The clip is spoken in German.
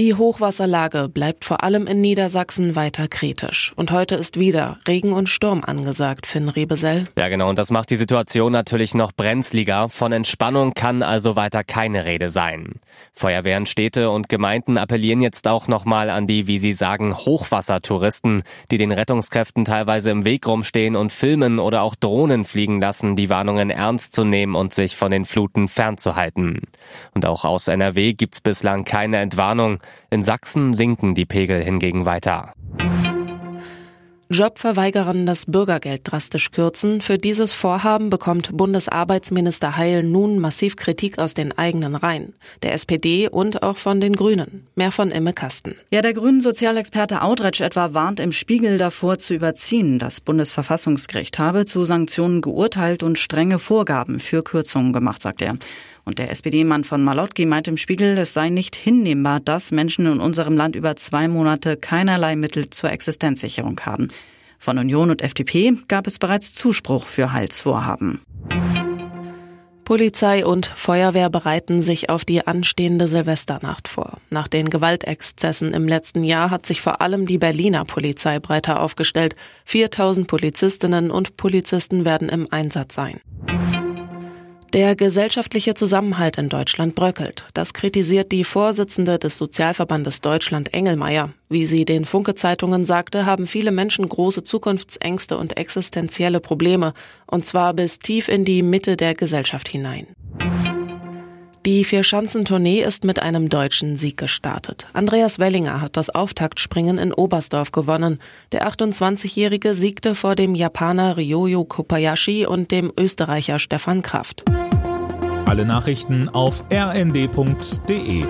Die Hochwasserlage bleibt vor allem in Niedersachsen weiter kritisch. Und heute ist wieder Regen und Sturm angesagt, Finn Rebesell. Ja, genau. Und das macht die Situation natürlich noch brenzliger. Von Entspannung kann also weiter keine Rede sein. Feuerwehren, Städte und Gemeinden appellieren jetzt auch nochmal an die, wie sie sagen, Hochwassertouristen, die den Rettungskräften teilweise im Weg rumstehen und filmen oder auch Drohnen fliegen lassen, die Warnungen ernst zu nehmen und sich von den Fluten fernzuhalten. Und auch aus NRW gibt's bislang keine Entwarnung. In Sachsen sinken die Pegel hingegen weiter. Jobverweigerern das Bürgergeld drastisch kürzen. Für dieses Vorhaben bekommt Bundesarbeitsminister Heil nun massiv Kritik aus den eigenen Reihen, der SPD und auch von den Grünen. Mehr von Imme Kasten. Ja, der grünen Sozialexperte Audretsch etwa warnt im Spiegel davor zu überziehen. Das Bundesverfassungsgericht habe zu Sanktionen geurteilt und strenge Vorgaben für Kürzungen gemacht, sagt er. Und der SPD-Mann von Malotki meint im Spiegel, es sei nicht hinnehmbar, dass Menschen in unserem Land über zwei Monate keinerlei Mittel zur Existenzsicherung haben. Von Union und FDP gab es bereits Zuspruch für Heilsvorhaben. Polizei und Feuerwehr bereiten sich auf die anstehende Silvesternacht vor. Nach den Gewaltexzessen im letzten Jahr hat sich vor allem die Berliner Polizei breiter aufgestellt. 4000 Polizistinnen und Polizisten werden im Einsatz sein. Der gesellschaftliche Zusammenhalt in Deutschland bröckelt. Das kritisiert die Vorsitzende des Sozialverbandes Deutschland Engelmeier. Wie sie den Funke Zeitungen sagte, haben viele Menschen große Zukunftsängste und existenzielle Probleme, und zwar bis tief in die Mitte der Gesellschaft hinein. Die Vierschanzentournee ist mit einem deutschen Sieg gestartet. Andreas Wellinger hat das Auftaktspringen in Oberstdorf gewonnen. Der 28-Jährige siegte vor dem Japaner Ryoyo Kobayashi und dem Österreicher Stefan Kraft. Alle Nachrichten auf rnd.de